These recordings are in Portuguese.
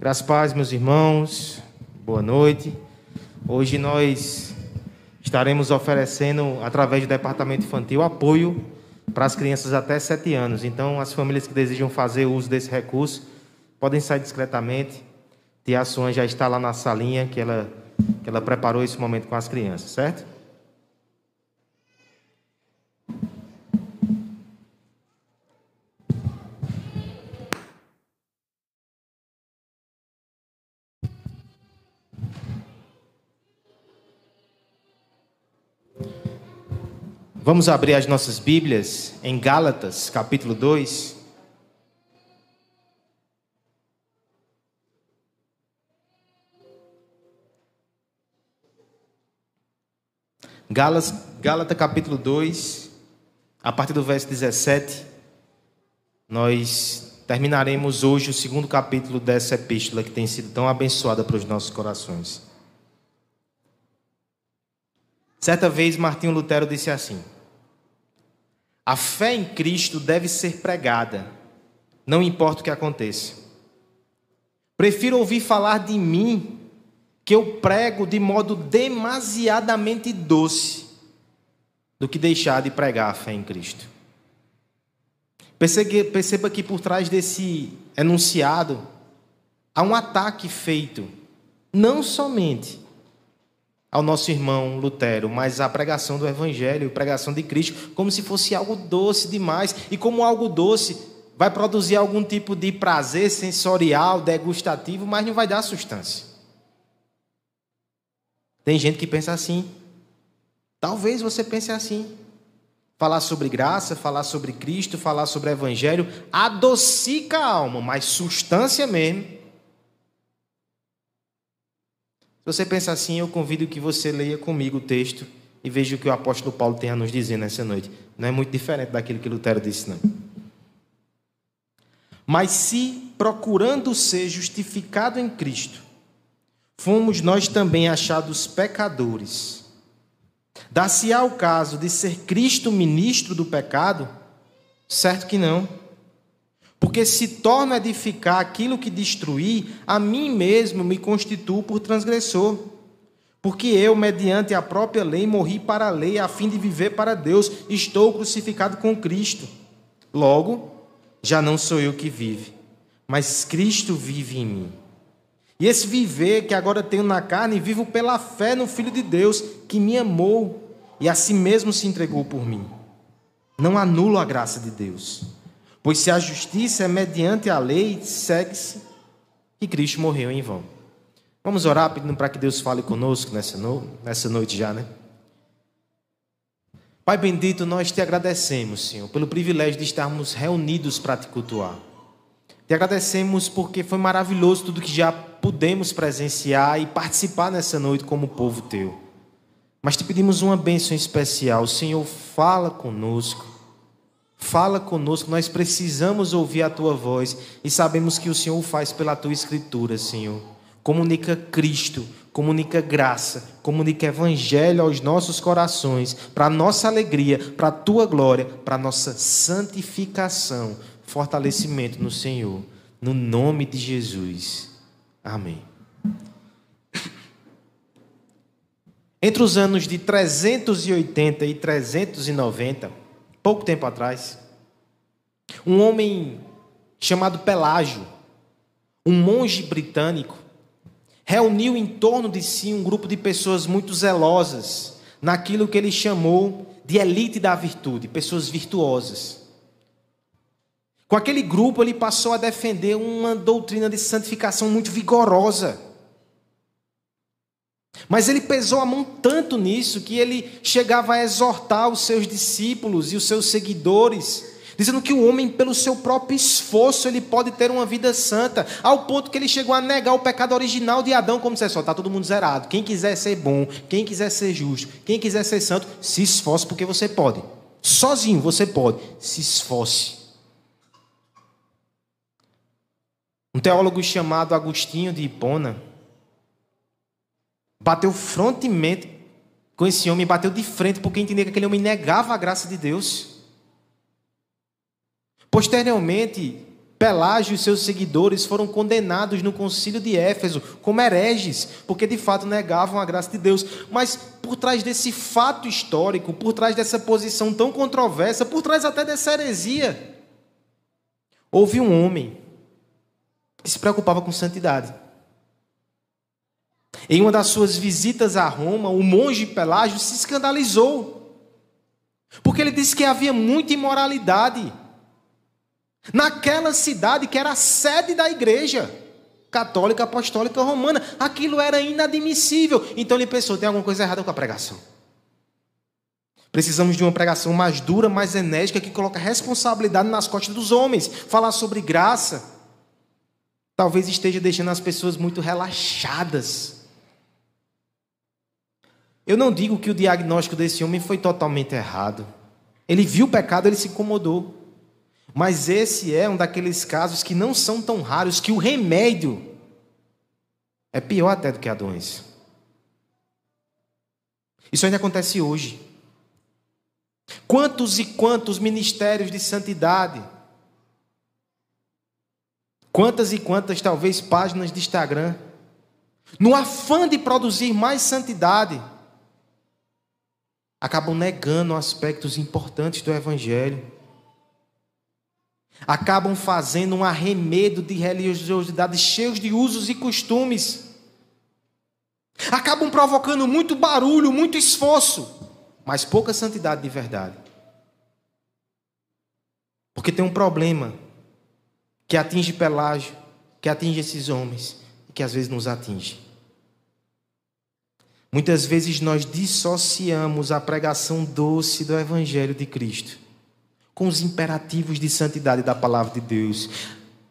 Graças paz, meus irmãos. Boa noite. Hoje nós estaremos oferecendo, através do departamento infantil, apoio para as crianças até 7 anos. Então, as famílias que desejam fazer uso desse recurso podem sair discretamente. Tia Suan já está lá na salinha que ela, que ela preparou esse momento com as crianças, certo? Vamos abrir as nossas Bíblias em Gálatas, capítulo 2. Gálatas, Gálatas capítulo 2, a partir do verso 17, nós terminaremos hoje o segundo capítulo dessa epístola que tem sido tão abençoada para os nossos corações. Certa vez Martinho Lutero disse assim: a fé em Cristo deve ser pregada, não importa o que aconteça. Prefiro ouvir falar de mim, que eu prego de modo demasiadamente doce, do que deixar de pregar a fé em Cristo. Perceba que por trás desse enunciado há um ataque feito, não somente ao nosso irmão Lutero, mas a pregação do Evangelho, a pregação de Cristo, como se fosse algo doce demais. E como algo doce vai produzir algum tipo de prazer sensorial, degustativo, mas não vai dar substância. Tem gente que pensa assim. Talvez você pense assim. Falar sobre graça, falar sobre Cristo, falar sobre Evangelho, adocica a alma, mas substância mesmo se você pensa assim, eu convido que você leia comigo o texto e veja o que o apóstolo Paulo tem a nos dizer nessa noite. Não é muito diferente daquilo que Lutero disse, não. Mas se, procurando ser justificado em Cristo, fomos nós também achados pecadores, dá-se-á o caso de ser Cristo ministro do pecado? Certo que não. Porque se torna edificar aquilo que destruí, a mim mesmo me constituo por transgressor. Porque eu, mediante a própria lei, morri para a lei, a fim de viver para Deus, estou crucificado com Cristo. Logo, já não sou eu que vive, mas Cristo vive em mim. E esse viver que agora tenho na carne, vivo pela fé no Filho de Deus, que me amou e a si mesmo se entregou por mim. Não anulo a graça de Deus Pois se a justiça é mediante a lei, segue-se que Cristo morreu em vão. Vamos orar pedindo para que Deus fale conosco nessa, no... nessa noite já, né? Pai bendito, nós te agradecemos, Senhor, pelo privilégio de estarmos reunidos para te cultuar. Te agradecemos porque foi maravilhoso tudo que já pudemos presenciar e participar nessa noite como povo teu. Mas te pedimos uma bênção especial. Senhor, fala conosco. Fala conosco, nós precisamos ouvir a tua voz e sabemos que o Senhor o faz pela tua escritura, Senhor. Comunica Cristo, comunica graça, comunica evangelho aos nossos corações, para nossa alegria, para tua glória, para nossa santificação, fortalecimento no Senhor. No nome de Jesus. Amém. Entre os anos de 380 e 390, pouco tempo atrás, um homem chamado Pelágio, um monge britânico, reuniu em torno de si um grupo de pessoas muito zelosas naquilo que ele chamou de elite da virtude, pessoas virtuosas. Com aquele grupo, ele passou a defender uma doutrina de santificação muito vigorosa. Mas ele pesou a mão tanto nisso que ele chegava a exortar os seus discípulos e os seus seguidores, dizendo que o homem, pelo seu próprio esforço, ele pode ter uma vida santa, ao ponto que ele chegou a negar o pecado original de Adão, como se só está todo mundo zerado. Quem quiser ser bom, quem quiser ser justo, quem quiser ser santo, se esforce porque você pode. Sozinho você pode, se esforce. Um teólogo chamado Agostinho de Hipona, bateu frontemente com esse homem, bateu de frente, porque entendia que aquele homem negava a graça de Deus. Posteriormente, Pelágio e seus seguidores foram condenados no concílio de Éfeso como hereges, porque de fato negavam a graça de Deus. Mas por trás desse fato histórico, por trás dessa posição tão controversa, por trás até dessa heresia, houve um homem que se preocupava com santidade. Em uma das suas visitas a Roma, o monge Pelágio se escandalizou, porque ele disse que havia muita imoralidade Naquela cidade que era a sede da igreja católica apostólica romana, aquilo era inadmissível. Então ele pensou: tem alguma coisa errada com a pregação. Precisamos de uma pregação mais dura, mais enérgica, que coloca responsabilidade nas costas dos homens. Falar sobre graça. Talvez esteja deixando as pessoas muito relaxadas. Eu não digo que o diagnóstico desse homem foi totalmente errado. Ele viu o pecado, ele se incomodou. Mas esse é um daqueles casos que não são tão raros que o remédio é pior até do que a doença. Isso ainda acontece hoje. Quantos e quantos ministérios de santidade, quantas e quantas talvez páginas de Instagram, no afã de produzir mais santidade, acabam negando aspectos importantes do Evangelho acabam fazendo um arremedo de religiosidade cheios de usos e costumes. Acabam provocando muito barulho, muito esforço, mas pouca santidade de verdade. Porque tem um problema que atinge Pelágio, que atinge esses homens e que às vezes nos atinge. Muitas vezes nós dissociamos a pregação doce do Evangelho de Cristo com os imperativos de santidade da palavra de Deus.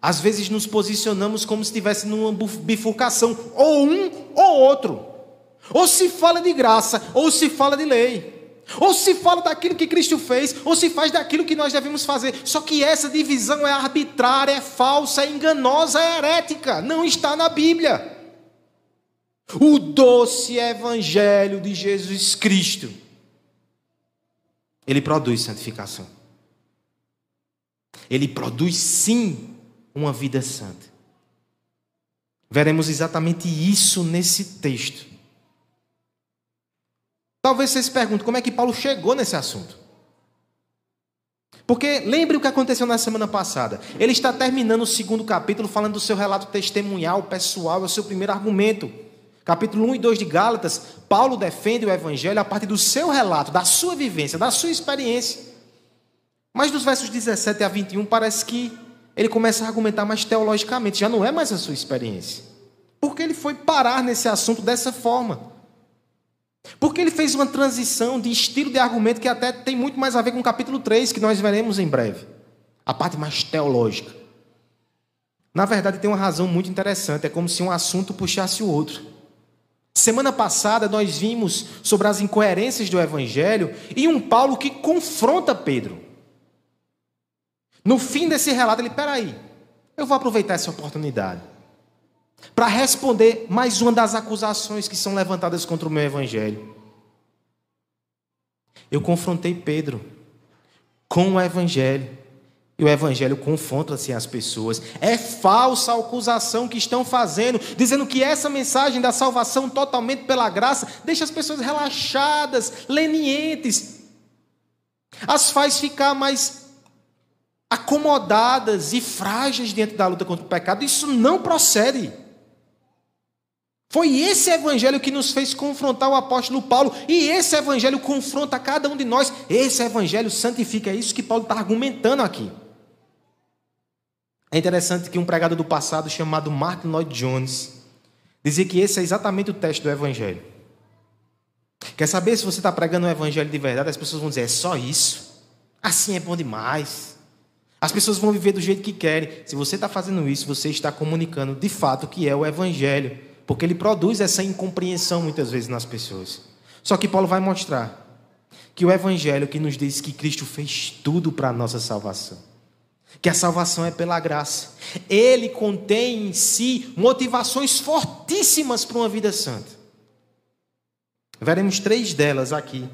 Às vezes nos posicionamos como se estivesse numa bifurcação, ou um ou outro. Ou se fala de graça, ou se fala de lei. Ou se fala daquilo que Cristo fez, ou se faz daquilo que nós devemos fazer. Só que essa divisão é arbitrária, é falsa, é enganosa, é herética. Não está na Bíblia. O doce evangelho de Jesus Cristo. Ele produz santificação ele produz sim uma vida santa. Veremos exatamente isso nesse texto. Talvez você se pergunte como é que Paulo chegou nesse assunto. Porque lembre o que aconteceu na semana passada. Ele está terminando o segundo capítulo falando do seu relato testemunhal, pessoal, é o seu primeiro argumento. Capítulo 1 e 2 de Gálatas, Paulo defende o evangelho a partir do seu relato, da sua vivência, da sua experiência. Mas dos versos 17 a 21 parece que ele começa a argumentar mais teologicamente, já não é mais a sua experiência. Porque ele foi parar nesse assunto dessa forma. Porque ele fez uma transição de estilo de argumento que até tem muito mais a ver com o capítulo 3, que nós veremos em breve. A parte mais teológica. Na verdade, tem uma razão muito interessante, é como se um assunto puxasse o outro. Semana passada nós vimos sobre as incoerências do evangelho e um Paulo que confronta Pedro. No fim desse relato, ele, peraí, eu vou aproveitar essa oportunidade para responder mais uma das acusações que são levantadas contra o meu evangelho. Eu confrontei Pedro com o evangelho. E o evangelho confronta-se as pessoas. É falsa a acusação que estão fazendo, dizendo que essa mensagem da salvação totalmente pela graça deixa as pessoas relaxadas, lenientes, as faz ficar mais acomodadas e frágeis diante da luta contra o pecado, isso não procede. Foi esse evangelho que nos fez confrontar o apóstolo Paulo, e esse evangelho confronta cada um de nós. Esse evangelho santifica, é isso que Paulo está argumentando aqui. É interessante que um pregador do passado chamado Martin Lloyd Jones dizia que esse é exatamente o teste do evangelho. Quer saber se você está pregando o evangelho de verdade? As pessoas vão dizer: é só isso. Assim é bom demais. As pessoas vão viver do jeito que querem. Se você está fazendo isso, você está comunicando de fato o que é o Evangelho, porque ele produz essa incompreensão muitas vezes nas pessoas. Só que Paulo vai mostrar que o Evangelho que nos diz que Cristo fez tudo para a nossa salvação, que a salvação é pela graça, ele contém em si motivações fortíssimas para uma vida santa. Veremos três delas aqui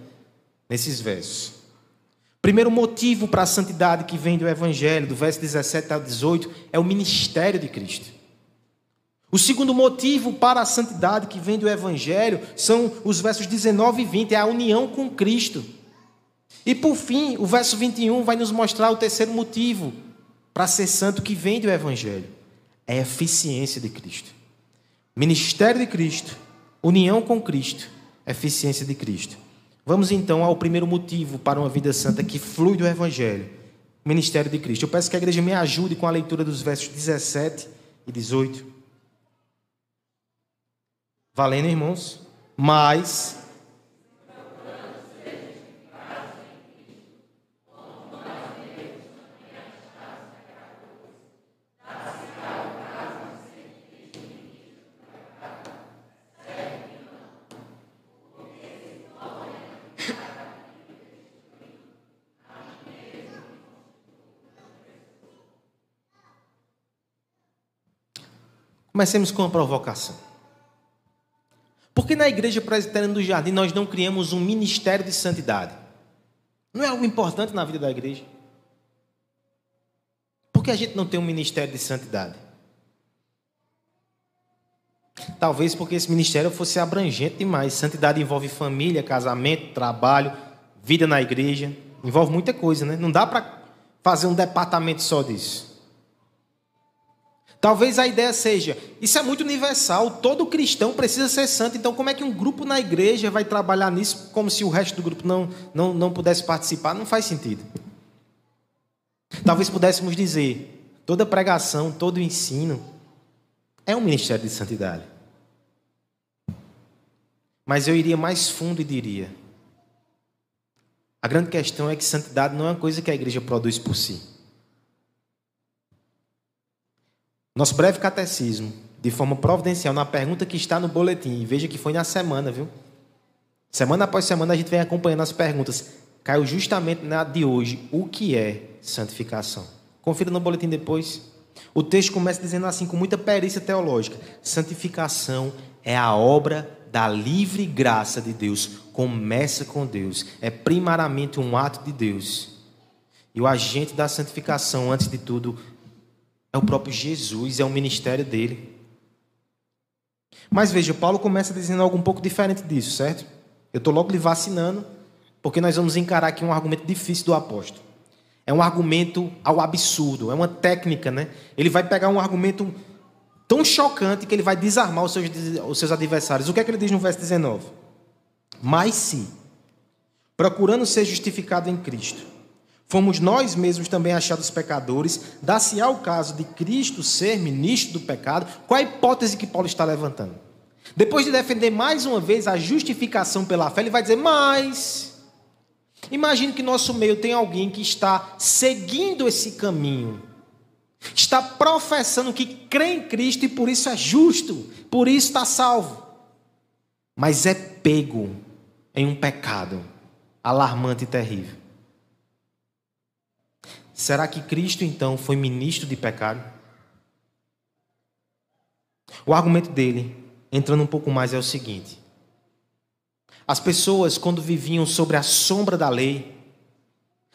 nesses versos. Primeiro motivo para a santidade que vem do Evangelho, do verso 17 ao 18, é o ministério de Cristo. O segundo motivo para a santidade que vem do Evangelho são os versos 19 e 20, é a união com Cristo. E por fim, o verso 21 vai nos mostrar o terceiro motivo para ser santo que vem do Evangelho: é a eficiência de Cristo. Ministério de Cristo, união com Cristo, eficiência de Cristo. Vamos então ao primeiro motivo para uma vida santa que flui do Evangelho, ministério de Cristo. Eu peço que a igreja me ajude com a leitura dos versos 17 e 18. Valendo, irmãos? Mas Comecemos com uma provocação. Por que na igreja presbiteriana do Jardim nós não criamos um ministério de santidade? Não é algo importante na vida da igreja? Por que a gente não tem um ministério de santidade? Talvez porque esse ministério fosse abrangente demais. Santidade envolve família, casamento, trabalho, vida na igreja. Envolve muita coisa, né? Não dá para fazer um departamento só disso. Talvez a ideia seja: isso é muito universal, todo cristão precisa ser santo, então como é que um grupo na igreja vai trabalhar nisso como se o resto do grupo não, não, não pudesse participar? Não faz sentido. Talvez pudéssemos dizer: toda pregação, todo ensino é um ministério de santidade. Mas eu iria mais fundo e diria: a grande questão é que santidade não é uma coisa que a igreja produz por si. Nosso breve catecismo, de forma providencial, na pergunta que está no boletim, veja que foi na semana, viu? Semana após semana a gente vem acompanhando as perguntas. Caiu justamente na de hoje, o que é santificação? Confira no boletim depois. O texto começa dizendo assim, com muita perícia teológica: santificação é a obra da livre graça de Deus. Começa com Deus. É primariamente um ato de Deus. E o agente da santificação, antes de tudo, é o próprio Jesus, é o ministério dele. Mas veja, Paulo começa dizendo algo um pouco diferente disso, certo? Eu estou logo lhe vacinando, porque nós vamos encarar aqui um argumento difícil do apóstolo. É um argumento ao absurdo, é uma técnica, né? Ele vai pegar um argumento tão chocante que ele vai desarmar os seus, os seus adversários. O que é que ele diz no verso 19? Mas se, procurando ser justificado em Cristo, Fomos nós mesmos também achados pecadores. Dá-se ao caso de Cristo ser ministro do pecado. Qual a hipótese que Paulo está levantando? Depois de defender mais uma vez a justificação pela fé, ele vai dizer: Mas. Imagine que nosso meio tem alguém que está seguindo esse caminho, está professando que crê em Cristo e por isso é justo, por isso está salvo, mas é pego em um pecado alarmante e terrível. Será que Cristo então foi ministro de pecado? O argumento dele, entrando um pouco mais, é o seguinte: as pessoas, quando viviam sobre a sombra da lei,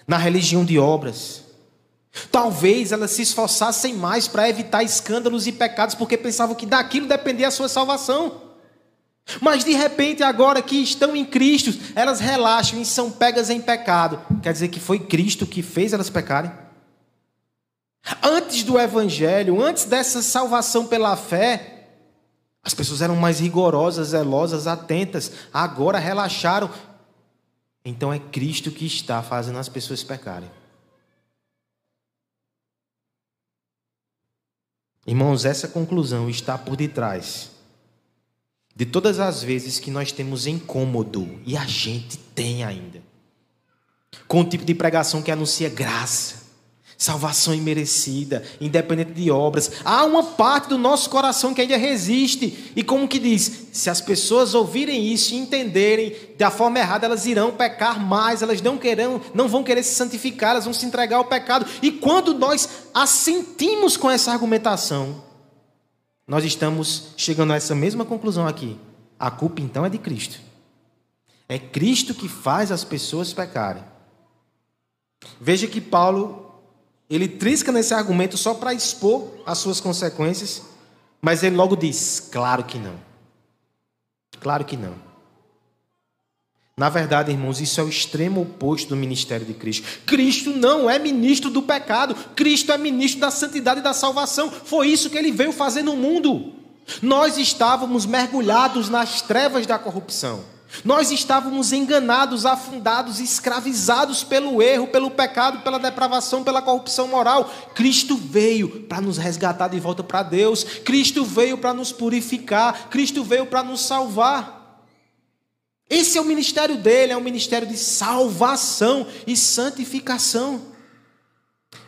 na religião de obras, talvez elas se esforçassem mais para evitar escândalos e pecados, porque pensavam que daquilo dependia a sua salvação. Mas de repente, agora que estão em Cristo, elas relaxam e são pegas em pecado. Quer dizer que foi Cristo que fez elas pecarem? Antes do Evangelho, antes dessa salvação pela fé, as pessoas eram mais rigorosas, zelosas, atentas. Agora relaxaram. Então é Cristo que está fazendo as pessoas pecarem. Irmãos, essa conclusão está por detrás de todas as vezes que nós temos incômodo, e a gente tem ainda, com o tipo de pregação que anuncia graça, salvação imerecida, independente de obras. Há uma parte do nosso coração que ainda resiste, e como que diz, se as pessoas ouvirem isso e entenderem da forma errada, elas irão pecar mais, elas não querão, não vão querer se santificar, elas vão se entregar ao pecado. E quando nós assentimos com essa argumentação, nós estamos chegando a essa mesma conclusão aqui. A culpa então é de Cristo. É Cristo que faz as pessoas pecarem. Veja que Paulo ele trisca nesse argumento só para expor as suas consequências, mas ele logo diz: claro que não. Claro que não. Na verdade, irmãos, isso é o extremo oposto do ministério de Cristo. Cristo não é ministro do pecado, Cristo é ministro da santidade e da salvação. Foi isso que ele veio fazer no mundo. Nós estávamos mergulhados nas trevas da corrupção. Nós estávamos enganados, afundados, escravizados pelo erro, pelo pecado, pela depravação, pela corrupção moral. Cristo veio para nos resgatar de volta para Deus. Cristo veio para nos purificar. Cristo veio para nos salvar. Esse é o ministério dele, é um ministério de salvação e santificação.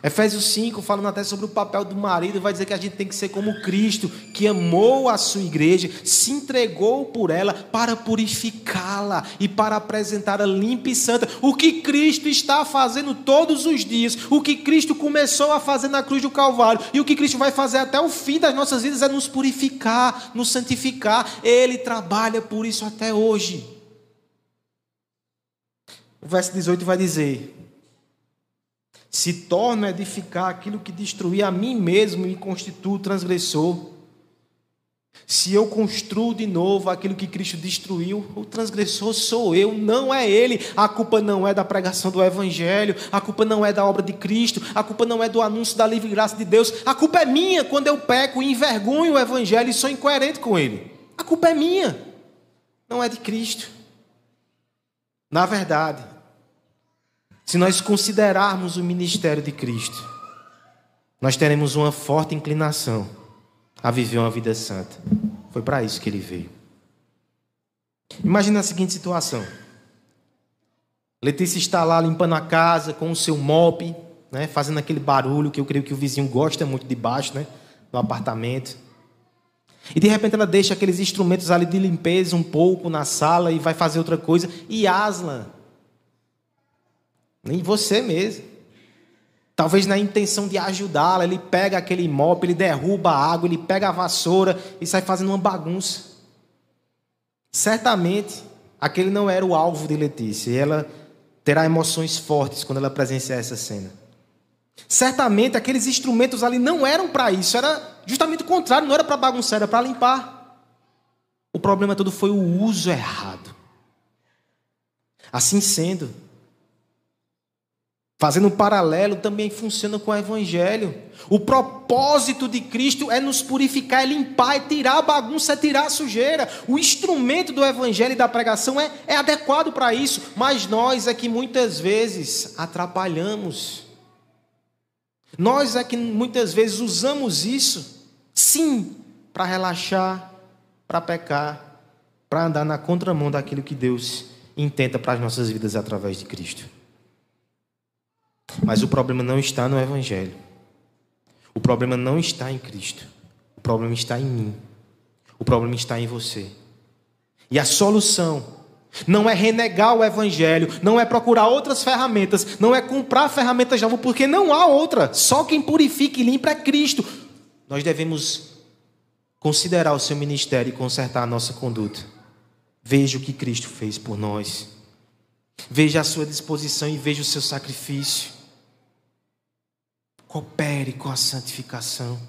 Efésios 5, falando até sobre o papel do marido, vai dizer que a gente tem que ser como Cristo, que amou a sua igreja, se entregou por ela para purificá-la e para apresentá-la limpa e santa. O que Cristo está fazendo todos os dias, o que Cristo começou a fazer na cruz do Calvário e o que Cristo vai fazer até o fim das nossas vidas é nos purificar, nos santificar. Ele trabalha por isso até hoje. O verso 18 vai dizer: Se torna a edificar aquilo que destruía a mim mesmo e constituo transgressor. Se eu construo de novo aquilo que Cristo destruiu, o transgressor sou eu, não é ele. A culpa não é da pregação do Evangelho, a culpa não é da obra de Cristo, a culpa não é do anúncio da livre graça de Deus. A culpa é minha quando eu peco e envergonho o Evangelho e sou incoerente com ele. A culpa é minha, não é de Cristo. Na verdade, se nós considerarmos o ministério de Cristo, nós teremos uma forte inclinação a viver uma vida santa. Foi para isso que ele veio. Imagina a seguinte situação: Letícia está lá limpando a casa com o seu mop, né, fazendo aquele barulho que eu creio que o vizinho gosta muito de baixo, né, no apartamento. E de repente ela deixa aqueles instrumentos ali de limpeza um pouco na sala e vai fazer outra coisa. E Aslan nem você mesmo. Talvez na intenção de ajudá-la, ele pega aquele mop, ele derruba a água, ele pega a vassoura e sai fazendo uma bagunça. Certamente, aquele não era o alvo de Letícia, e ela terá emoções fortes quando ela presenciar essa cena. Certamente, aqueles instrumentos ali não eram para isso, era justamente o contrário, não era para bagunçar, era para limpar. O problema todo foi o uso errado. Assim sendo, Fazendo um paralelo, também funciona com o Evangelho. O propósito de Cristo é nos purificar, é limpar, é tirar a bagunça, é tirar a sujeira. O instrumento do Evangelho e da pregação é, é adequado para isso, mas nós é que muitas vezes atrapalhamos. Nós é que muitas vezes usamos isso, sim, para relaxar, para pecar, para andar na contramão daquilo que Deus intenta para as nossas vidas através de Cristo. Mas o problema não está no Evangelho. O problema não está em Cristo. O problema está em mim. O problema está em você. E a solução não é renegar o Evangelho, não é procurar outras ferramentas, não é comprar ferramentas novas, porque não há outra. Só quem purifica e limpa é Cristo. Nós devemos considerar o seu ministério e consertar a nossa conduta. Veja o que Cristo fez por nós. Veja a sua disposição e veja o seu sacrifício. Coopere com a santificação. O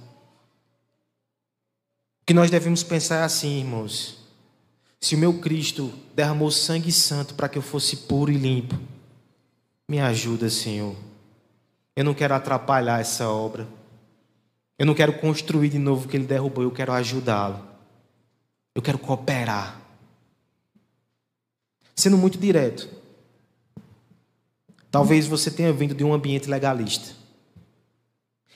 que nós devemos pensar é assim, irmãos. Se o meu Cristo derramou sangue santo para que eu fosse puro e limpo, me ajuda, Senhor. Eu não quero atrapalhar essa obra. Eu não quero construir de novo o que ele derrubou, eu quero ajudá-lo. Eu quero cooperar. Sendo muito direto, Talvez você tenha vindo de um ambiente legalista.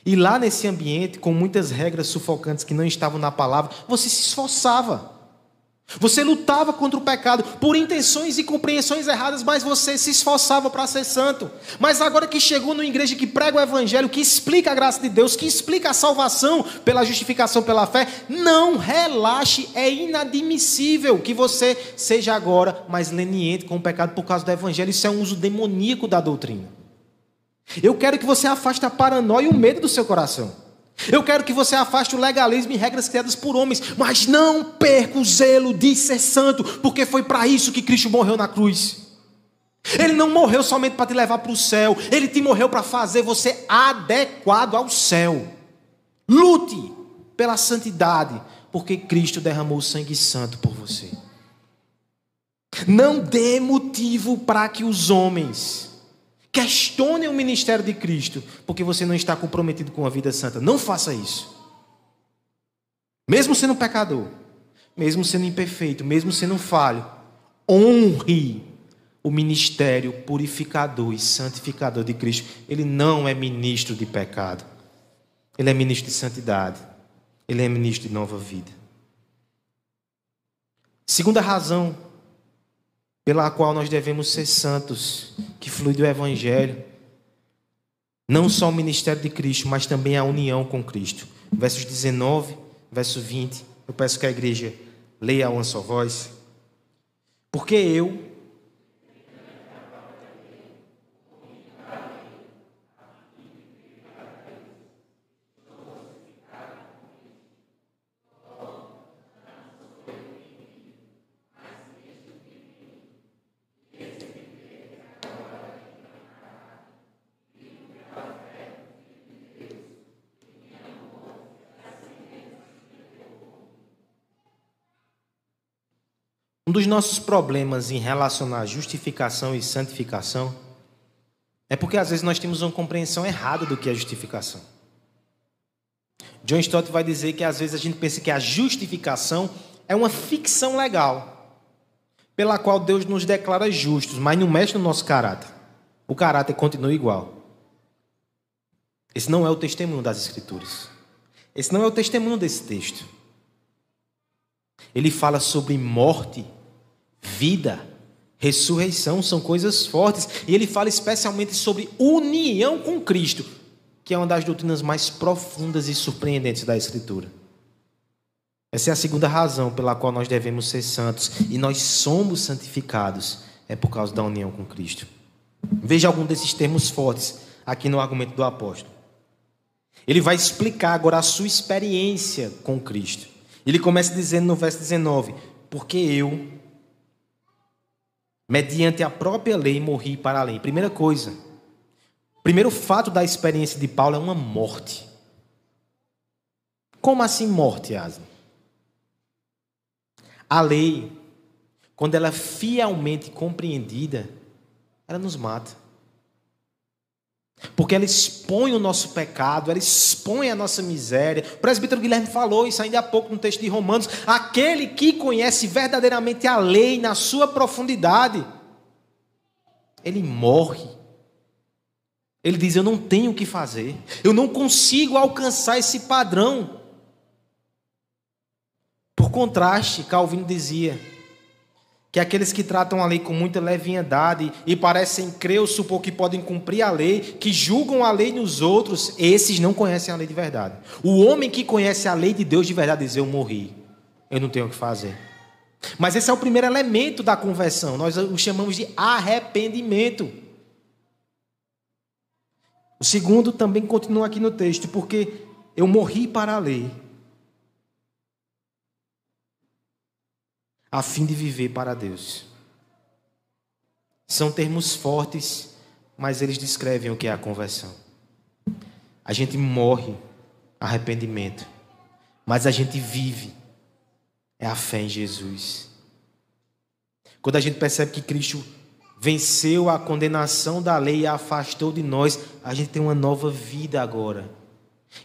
E lá nesse ambiente, com muitas regras sufocantes que não estavam na palavra, você se esforçava. Você lutava contra o pecado por intenções e compreensões erradas, mas você se esforçava para ser santo. Mas agora que chegou numa igreja que prega o evangelho, que explica a graça de Deus, que explica a salvação pela justificação pela fé, não relaxe, é inadmissível que você seja agora mais leniente com o pecado por causa do evangelho. Isso é um uso demoníaco da doutrina. Eu quero que você afaste a paranoia e o medo do seu coração. Eu quero que você afaste o legalismo e regras criadas por homens, mas não perca o zelo de ser santo, porque foi para isso que Cristo morreu na cruz. Ele não morreu somente para te levar para o céu, ele te morreu para fazer você adequado ao céu. Lute pela santidade, porque Cristo derramou o sangue santo por você. Não dê motivo para que os homens questionem o ministério de Cristo, porque você não está comprometido com a vida santa. Não faça isso. Mesmo sendo pecador, mesmo sendo imperfeito, mesmo sendo falho, honre o ministério purificador e santificador de Cristo. Ele não é ministro de pecado. Ele é ministro de santidade. Ele é ministro de nova vida. Segunda razão pela qual nós devemos ser santos, que flui do Evangelho. Não só o ministério de Cristo, mas também a união com Cristo. Versos 19, verso 20. Eu peço que a igreja leia a uma só voz. Porque eu, Um dos nossos problemas em relação à justificação e santificação é porque às vezes nós temos uma compreensão errada do que é justificação. John Stott vai dizer que às vezes a gente pensa que a justificação é uma ficção legal, pela qual Deus nos declara justos, mas não mexe no nosso caráter. O caráter continua igual. Esse não é o testemunho das Escrituras. Esse não é o testemunho desse texto. Ele fala sobre morte vida, ressurreição são coisas fortes. E ele fala especialmente sobre união com Cristo, que é uma das doutrinas mais profundas e surpreendentes da Escritura. Essa é a segunda razão pela qual nós devemos ser santos. E nós somos santificados, é por causa da união com Cristo. Veja algum desses termos fortes aqui no argumento do apóstolo. Ele vai explicar agora a sua experiência com Cristo. Ele começa dizendo no verso 19: Porque eu, mediante a própria lei, morri para além. Primeira coisa, primeiro fato da experiência de Paulo é uma morte. Como assim morte, Asma? A lei, quando ela é fielmente compreendida, ela nos mata. Porque ela expõe o nosso pecado, ela expõe a nossa miséria. O presbítero Guilherme falou isso ainda há pouco no texto de Romanos. Aquele que conhece verdadeiramente a lei na sua profundidade, ele morre. Ele diz: Eu não tenho o que fazer, eu não consigo alcançar esse padrão. Por contraste, Calvino dizia: que aqueles que tratam a lei com muita leviandade e parecem crer ou supor que podem cumprir a lei, que julgam a lei nos outros, esses não conhecem a lei de verdade. O homem que conhece a lei de Deus de verdade diz: Eu morri, eu não tenho o que fazer. Mas esse é o primeiro elemento da conversão, nós o chamamos de arrependimento. O segundo também continua aqui no texto, porque eu morri para a lei a fim de viver para Deus. São termos fortes, mas eles descrevem o que é a conversão. A gente morre, arrependimento, mas a gente vive, é a fé em Jesus. Quando a gente percebe que Cristo venceu a condenação da lei e a afastou de nós, a gente tem uma nova vida agora.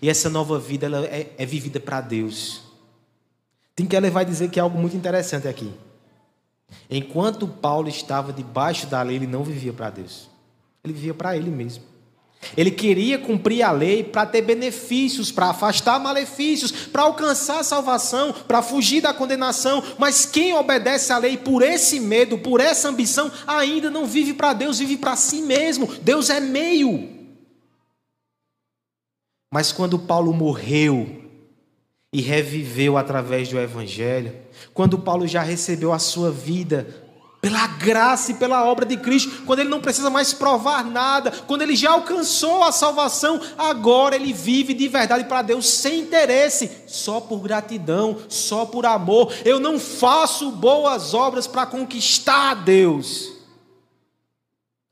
E essa nova vida ela é, é vivida para Deus. Tim Keller vai dizer que é algo muito interessante aqui. Enquanto Paulo estava debaixo da lei, ele não vivia para Deus. Ele vivia para ele mesmo. Ele queria cumprir a lei para ter benefícios, para afastar malefícios, para alcançar a salvação, para fugir da condenação. Mas quem obedece à lei por esse medo, por essa ambição, ainda não vive para Deus, vive para si mesmo. Deus é meio. Mas quando Paulo morreu, e reviveu através do Evangelho. Quando Paulo já recebeu a sua vida pela graça e pela obra de Cristo, quando ele não precisa mais provar nada, quando ele já alcançou a salvação, agora ele vive de verdade para Deus sem interesse, só por gratidão, só por amor. Eu não faço boas obras para conquistar a Deus.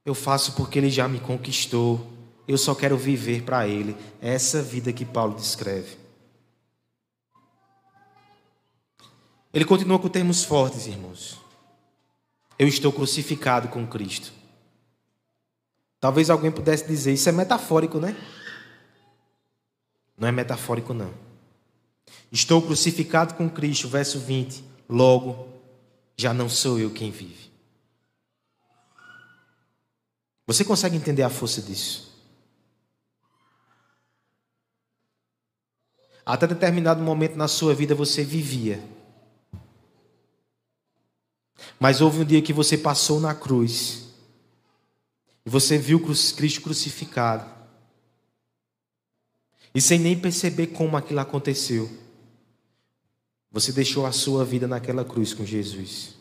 Eu faço porque ele já me conquistou. Eu só quero viver para ele. Essa vida que Paulo descreve. Ele continua com termos fortes, irmãos. Eu estou crucificado com Cristo. Talvez alguém pudesse dizer, isso é metafórico, né? Não é metafórico, não. Estou crucificado com Cristo, verso 20. Logo, já não sou eu quem vive. Você consegue entender a força disso? Até determinado momento na sua vida você vivia. Mas houve um dia que você passou na cruz. E você viu Cristo crucificado. E sem nem perceber como aquilo aconteceu. Você deixou a sua vida naquela cruz com Jesus.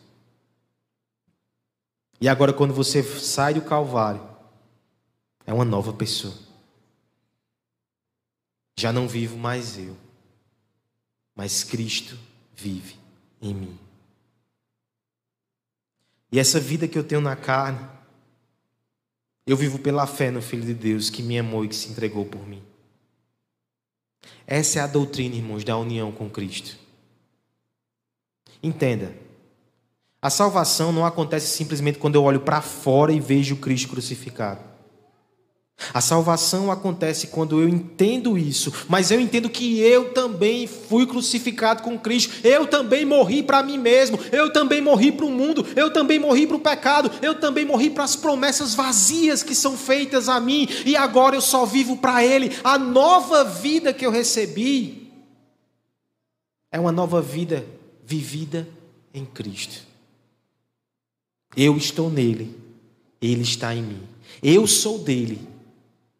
E agora, quando você sai do Calvário, é uma nova pessoa. Já não vivo mais eu, mas Cristo vive em mim. E essa vida que eu tenho na carne, eu vivo pela fé no Filho de Deus que me amou e que se entregou por mim. Essa é a doutrina, irmãos, da união com Cristo. Entenda. A salvação não acontece simplesmente quando eu olho para fora e vejo Cristo crucificado. A salvação acontece quando eu entendo isso, mas eu entendo que eu também fui crucificado com Cristo, eu também morri para mim mesmo, eu também morri para o mundo, eu também morri para o pecado, eu também morri para as promessas vazias que são feitas a mim, e agora eu só vivo para Ele. A nova vida que eu recebi é uma nova vida vivida em Cristo. Eu estou nele, Ele está em mim, eu sou dele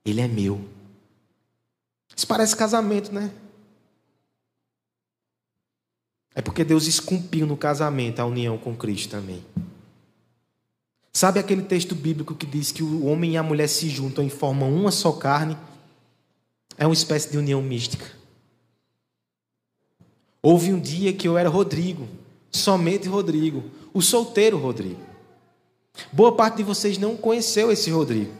ele é meu. Isso parece casamento, né? É porque Deus esculpiu no casamento a união com Cristo também. Sabe aquele texto bíblico que diz que o homem e a mulher se juntam e formam uma só carne? É uma espécie de união mística. Houve um dia que eu era Rodrigo, somente Rodrigo, o solteiro Rodrigo. Boa parte de vocês não conheceu esse Rodrigo.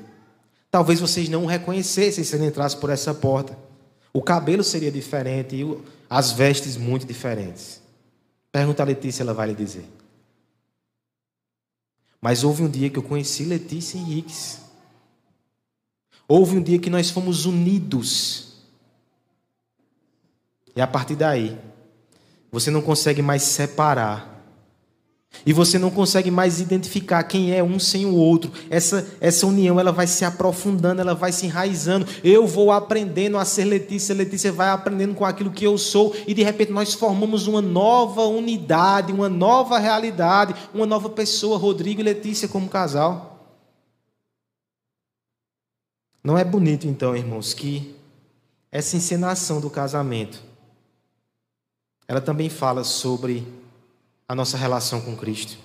Talvez vocês não o reconhecessem se ele entrasse por essa porta. O cabelo seria diferente e as vestes muito diferentes. Pergunta a Letícia, ela vai lhe dizer. Mas houve um dia que eu conheci Letícia Henriques. Houve um dia que nós fomos unidos. E a partir daí, você não consegue mais separar e você não consegue mais identificar quem é um sem o outro. Essa, essa união ela vai se aprofundando, ela vai se enraizando. Eu vou aprendendo a ser Letícia, Letícia vai aprendendo com aquilo que eu sou, e de repente nós formamos uma nova unidade, uma nova realidade, uma nova pessoa, Rodrigo e Letícia como casal. Não é bonito então, irmãos, que essa encenação do casamento ela também fala sobre a nossa relação com Cristo.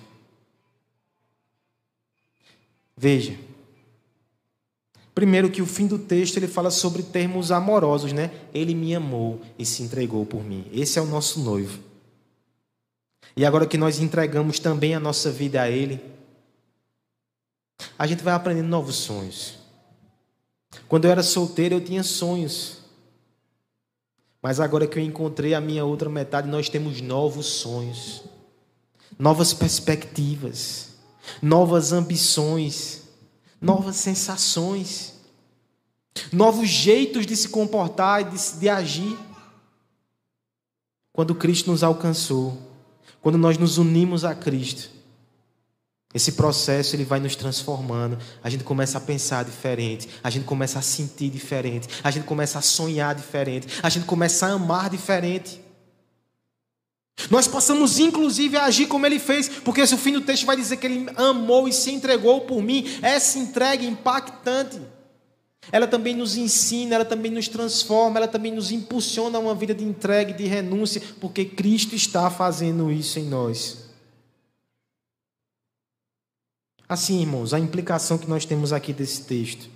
Veja. Primeiro que o fim do texto ele fala sobre termos amorosos, né? Ele me amou e se entregou por mim. Esse é o nosso noivo. E agora que nós entregamos também a nossa vida a ele, a gente vai aprendendo novos sonhos. Quando eu era solteiro, eu tinha sonhos. Mas agora que eu encontrei a minha outra metade, nós temos novos sonhos novas perspectivas, novas ambições, novas sensações, novos jeitos de se comportar e de, de agir. Quando Cristo nos alcançou, quando nós nos unimos a Cristo, esse processo ele vai nos transformando. A gente começa a pensar diferente, a gente começa a sentir diferente, a gente começa a sonhar diferente, a gente começa a amar diferente. Nós passamos inclusive agir como ele fez, porque esse fim do texto vai dizer que ele amou e se entregou por mim. Essa entrega impactante. Ela também nos ensina, ela também nos transforma, ela também nos impulsiona a uma vida de entrega de renúncia, porque Cristo está fazendo isso em nós. Assim, irmãos, a implicação que nós temos aqui desse texto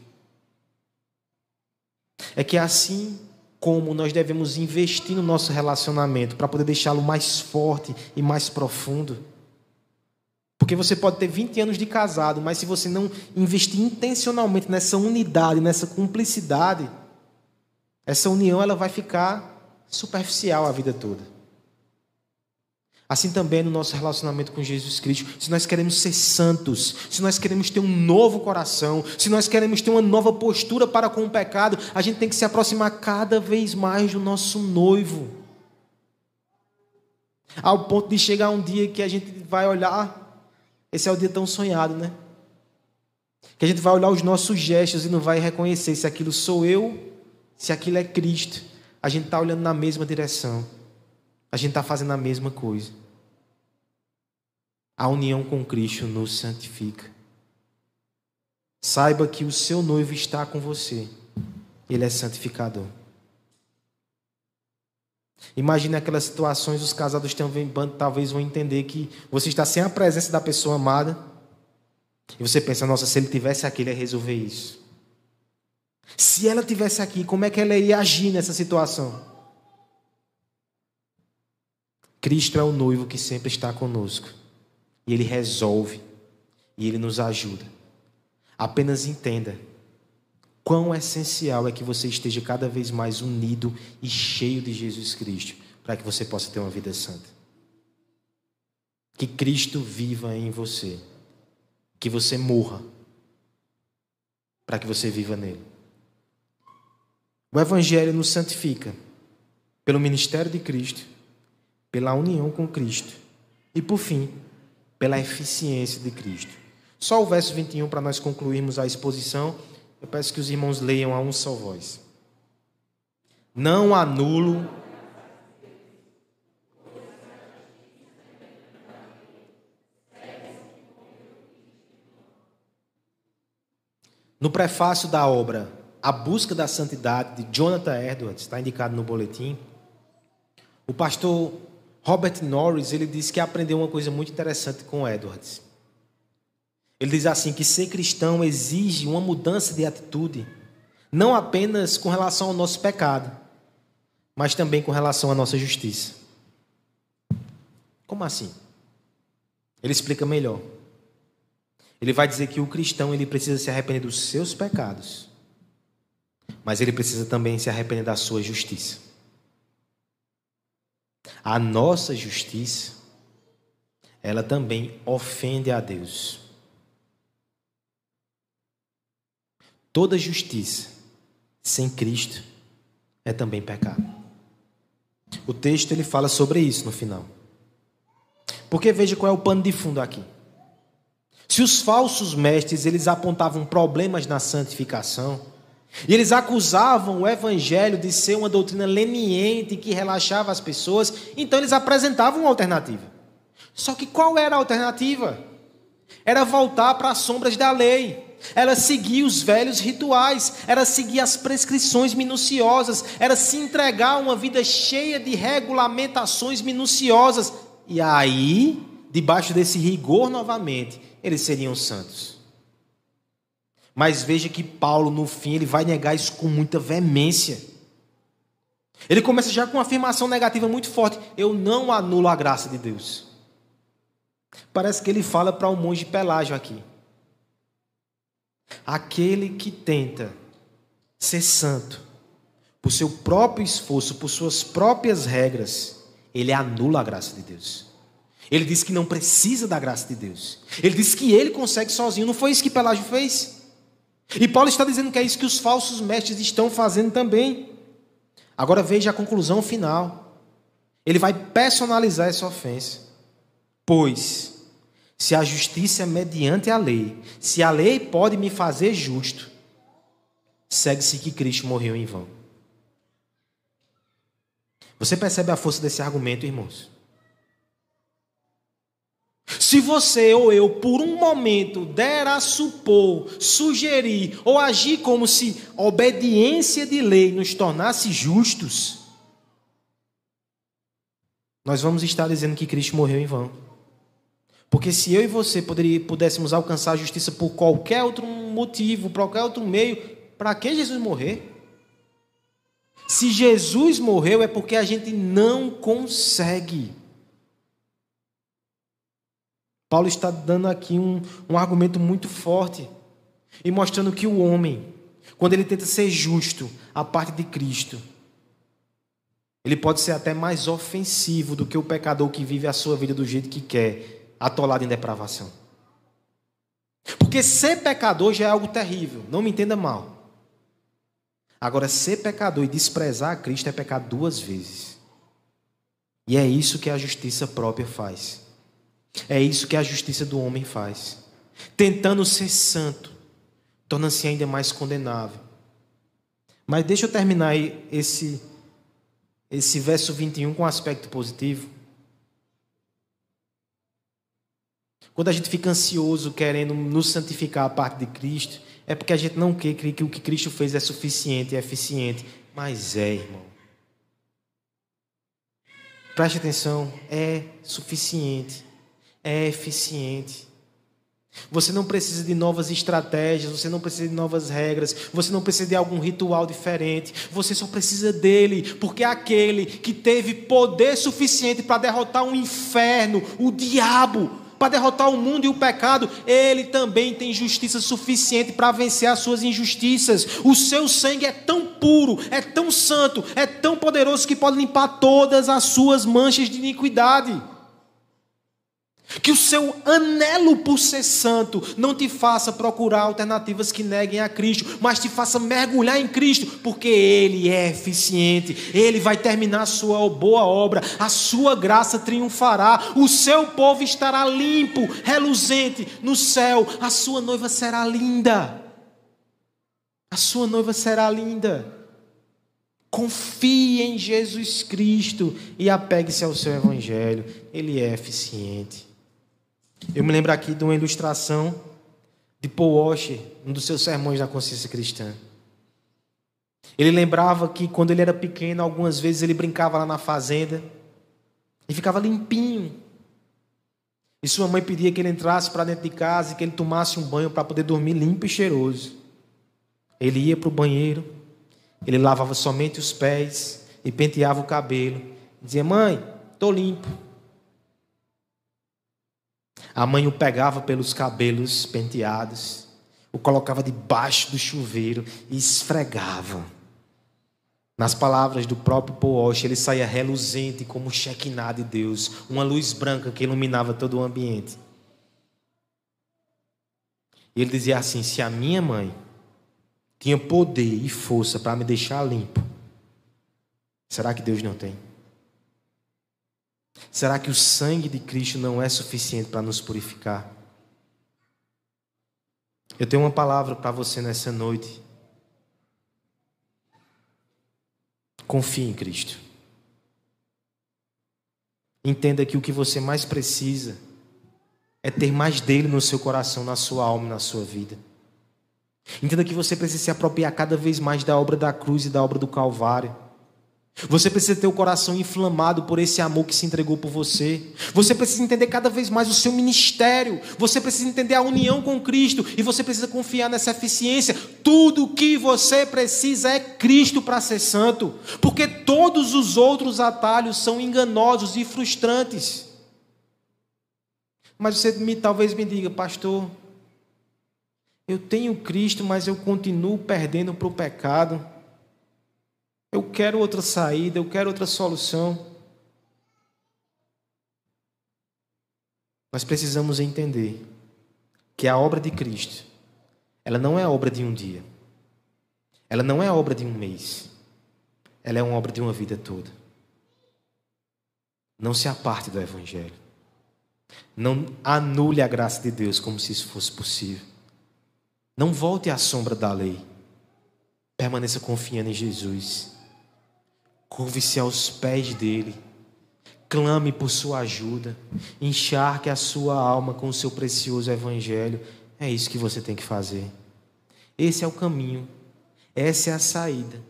é que assim como nós devemos investir no nosso relacionamento para poder deixá-lo mais forte e mais profundo. Porque você pode ter 20 anos de casado, mas se você não investir intencionalmente nessa unidade, nessa cumplicidade, essa união ela vai ficar superficial a vida toda. Assim também no nosso relacionamento com Jesus Cristo. Se nós queremos ser santos, se nós queremos ter um novo coração, se nós queremos ter uma nova postura para com o pecado, a gente tem que se aproximar cada vez mais do nosso noivo. Ao ponto de chegar um dia que a gente vai olhar, esse é o dia tão sonhado, né? Que a gente vai olhar os nossos gestos e não vai reconhecer se aquilo sou eu, se aquilo é Cristo. A gente está olhando na mesma direção. A gente está fazendo a mesma coisa. A união com Cristo nos santifica. Saiba que o seu noivo está com você. Ele é santificador. Imagine aquelas situações, os casados também, talvez vão entender que você está sem a presença da pessoa amada. E você pensa, nossa, se ele tivesse aqui, ele ia resolver isso. Se ela tivesse aqui, como é que ela ia agir nessa situação? Cristo é o noivo que sempre está conosco. E ele resolve. E ele nos ajuda. Apenas entenda quão essencial é que você esteja cada vez mais unido e cheio de Jesus Cristo, para que você possa ter uma vida santa. Que Cristo viva em você. Que você morra, para que você viva nele. O Evangelho nos santifica pelo ministério de Cristo pela união com Cristo e, por fim, pela eficiência de Cristo. Só o verso 21 para nós concluirmos a exposição. Eu peço que os irmãos leiam a um só voz. Não anulo No prefácio da obra A Busca da Santidade, de Jonathan Edwards, está indicado no boletim, o pastor Robert Norris, ele disse que aprendeu uma coisa muito interessante com Edwards. Ele diz assim que ser cristão exige uma mudança de atitude, não apenas com relação ao nosso pecado, mas também com relação à nossa justiça. Como assim? Ele explica melhor. Ele vai dizer que o cristão ele precisa se arrepender dos seus pecados, mas ele precisa também se arrepender da sua justiça. A nossa justiça, ela também ofende a Deus. Toda justiça sem Cristo é também pecado. O texto ele fala sobre isso no final. Porque veja qual é o pano de fundo aqui. Se os falsos mestres eles apontavam problemas na santificação, e eles acusavam o evangelho de ser uma doutrina leniente que relaxava as pessoas, então eles apresentavam uma alternativa. Só que qual era a alternativa? Era voltar para as sombras da lei, era seguir os velhos rituais, era seguir as prescrições minuciosas, era se entregar a uma vida cheia de regulamentações minuciosas. E aí, debaixo desse rigor novamente, eles seriam santos. Mas veja que Paulo, no fim, ele vai negar isso com muita veemência. Ele começa já com uma afirmação negativa muito forte: Eu não anulo a graça de Deus. Parece que ele fala para o monge Pelágio aqui. Aquele que tenta ser santo por seu próprio esforço, por suas próprias regras, ele anula a graça de Deus. Ele diz que não precisa da graça de Deus. Ele diz que ele consegue sozinho. Não foi isso que Pelágio fez? E Paulo está dizendo que é isso que os falsos mestres estão fazendo também. Agora veja a conclusão final. Ele vai personalizar essa ofensa. Pois, se a justiça é mediante a lei, se a lei pode me fazer justo, segue-se que Cristo morreu em vão. Você percebe a força desse argumento, irmãos? Se você ou eu, por um momento, der a supor, sugerir ou agir como se obediência de lei nos tornasse justos, nós vamos estar dizendo que Cristo morreu em vão. Porque se eu e você poderia, pudéssemos alcançar a justiça por qualquer outro motivo, por qualquer outro meio, para que Jesus morrer? Se Jesus morreu é porque a gente não consegue. Paulo está dando aqui um, um argumento muito forte e mostrando que o homem, quando ele tenta ser justo à parte de Cristo, ele pode ser até mais ofensivo do que o pecador que vive a sua vida do jeito que quer, atolado em depravação. Porque ser pecador já é algo terrível, não me entenda mal. Agora, ser pecador e desprezar a Cristo é pecar duas vezes. E é isso que a justiça própria faz. É isso que a justiça do homem faz. Tentando ser santo, torna-se ainda mais condenável. Mas deixa eu terminar esse, esse verso 21 com um aspecto positivo. Quando a gente fica ansioso querendo nos santificar a parte de Cristo, é porque a gente não quer que o que Cristo fez é suficiente e é eficiente. Mas é, irmão. Preste atenção, é suficiente, é eficiente. Você não precisa de novas estratégias, você não precisa de novas regras, você não precisa de algum ritual diferente, você só precisa dele, porque é aquele que teve poder suficiente para derrotar o um inferno, o diabo, para derrotar o mundo e o pecado, ele também tem justiça suficiente para vencer as suas injustiças. O seu sangue é tão puro, é tão santo, é tão poderoso que pode limpar todas as suas manchas de iniquidade. Que o seu anelo por ser santo não te faça procurar alternativas que neguem a Cristo, mas te faça mergulhar em Cristo, porque Ele é eficiente, Ele vai terminar a sua boa obra, a sua graça triunfará, o seu povo estará limpo, reluzente no céu, a sua noiva será linda. A sua noiva será linda. Confie em Jesus Cristo e apegue-se ao seu Evangelho, Ele é eficiente. Eu me lembro aqui de uma ilustração de Paul Washer, um dos seus sermões da consciência cristã. Ele lembrava que quando ele era pequeno, algumas vezes ele brincava lá na fazenda e ficava limpinho. E sua mãe pedia que ele entrasse para dentro de casa e que ele tomasse um banho para poder dormir limpo e cheiroso. Ele ia para o banheiro, ele lavava somente os pés e penteava o cabelo. Dizia: Mãe, estou limpo. A mãe o pegava pelos cabelos penteados, o colocava debaixo do chuveiro e esfregava. Nas palavras do próprio Paul ele saía reluzente como o de Deus, uma luz branca que iluminava todo o ambiente. E ele dizia assim: se a minha mãe tinha poder e força para me deixar limpo, será que Deus não tem? Será que o sangue de Cristo não é suficiente para nos purificar? Eu tenho uma palavra para você nessa noite. Confie em Cristo. Entenda que o que você mais precisa é ter mais dele no seu coração, na sua alma na sua vida. Entenda que você precisa se apropriar cada vez mais da obra da cruz e da obra do Calvário. Você precisa ter o coração inflamado por esse amor que se entregou por você. Você precisa entender cada vez mais o seu ministério. Você precisa entender a união com Cristo. E você precisa confiar nessa eficiência. Tudo o que você precisa é Cristo para ser santo. Porque todos os outros atalhos são enganosos e frustrantes. Mas você me, talvez me diga, pastor, eu tenho Cristo, mas eu continuo perdendo para o pecado. Eu quero outra saída, eu quero outra solução. Nós precisamos entender que a obra de Cristo, ela não é obra de um dia. Ela não é obra de um mês. Ela é uma obra de uma vida toda. Não se aparte do Evangelho. Não anule a graça de Deus como se isso fosse possível. Não volte à sombra da lei. Permaneça confiando em Jesus. Curve-se aos pés dele. Clame por sua ajuda. Encharque a sua alma com o seu precioso evangelho. É isso que você tem que fazer. Esse é o caminho. Essa é a saída.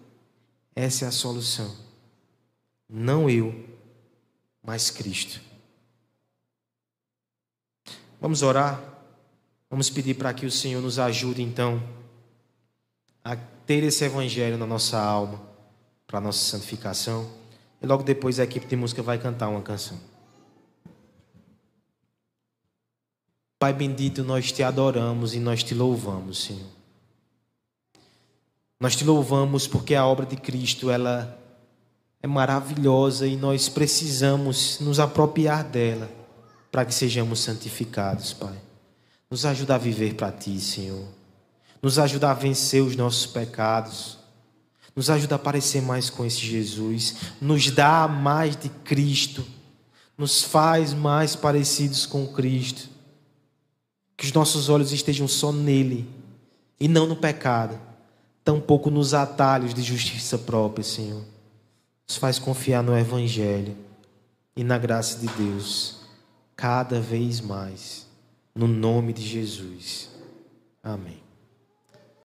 Essa é a solução. Não eu, mas Cristo. Vamos orar. Vamos pedir para que o Senhor nos ajude então a ter esse evangelho na nossa alma para nossa santificação. E logo depois a equipe de música vai cantar uma canção. Pai bendito, nós te adoramos e nós te louvamos, Senhor. Nós te louvamos porque a obra de Cristo, ela é maravilhosa e nós precisamos nos apropriar dela para que sejamos santificados, Pai. Nos ajuda a viver para ti, Senhor. Nos ajuda a vencer os nossos pecados. Nos ajuda a parecer mais com esse Jesus. Nos dá mais de Cristo. Nos faz mais parecidos com Cristo. Que os nossos olhos estejam só nele e não no pecado, tampouco nos atalhos de justiça própria, Senhor. Nos faz confiar no Evangelho e na graça de Deus cada vez mais, no nome de Jesus. Amém.